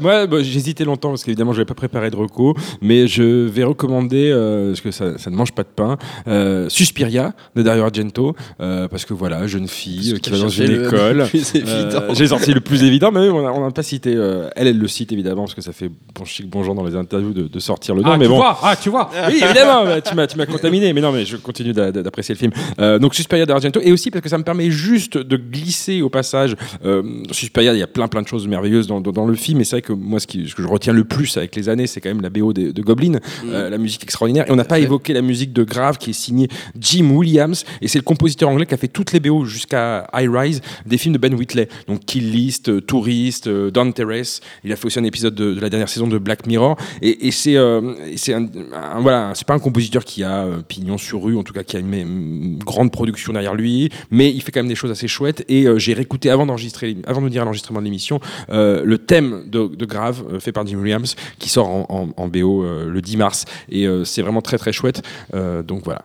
Moi, bah, j'hésitais longtemps parce qu'évidemment, je n'avais pas préparé de recours, mais je vais recommander, euh, parce que ça, ça, ne mange pas de pain, euh, Suspiria de Dario Argento, euh, parce que voilà, jeune fille qui va dans une école. J'ai sorti le plus évident, mais on n'a pas cité. Elle, elle le cite évidemment, parce que ça fait bon chic, bon genre dans les interviews de, de sortir le nom. Ah, mais tu bon. vois, ah, tu vois. Oui, évidemment, bah, tu m'as, contaminé, mais non, mais je continue d'a- d'a- d'apprécier le film. Donc Suspiria d'Argento, et aussi parce que ça me permet juste de glisser au passage. Suspiria, il y a plein plein de choses merveilleuses dans, dans, dans le film, et c'est vrai que moi, ce, qui, ce que je retiens le plus avec les années, c'est quand même la BO de, de Goblin, euh, la musique extraordinaire. Et on n'a pas évoqué la musique de Grave qui est signée Jim Williams, et c'est le compositeur anglais qui a fait toutes les BO jusqu'à High Rise des films de Ben Whitley, donc Kill List, euh, Tourist, euh, Down Terrace. Il a fait aussi un épisode de, de la dernière saison de Black Mirror, et, et c'est euh, un, un- voilà, c'est pas un compositeur qui a euh, pignon sur rue, en tout cas qui a une, une grande production derrière lui, mais il fait quand même des choses assez chouettes. Et j'ai réécouté avant d'enregistrer, avant de venir à l'enregistrement de l'émission, le thème de, de Grave euh, fait par Jim Williams qui sort en, BO euh, le 10 mars, et euh, c'est vraiment très très chouette. Donc voilà,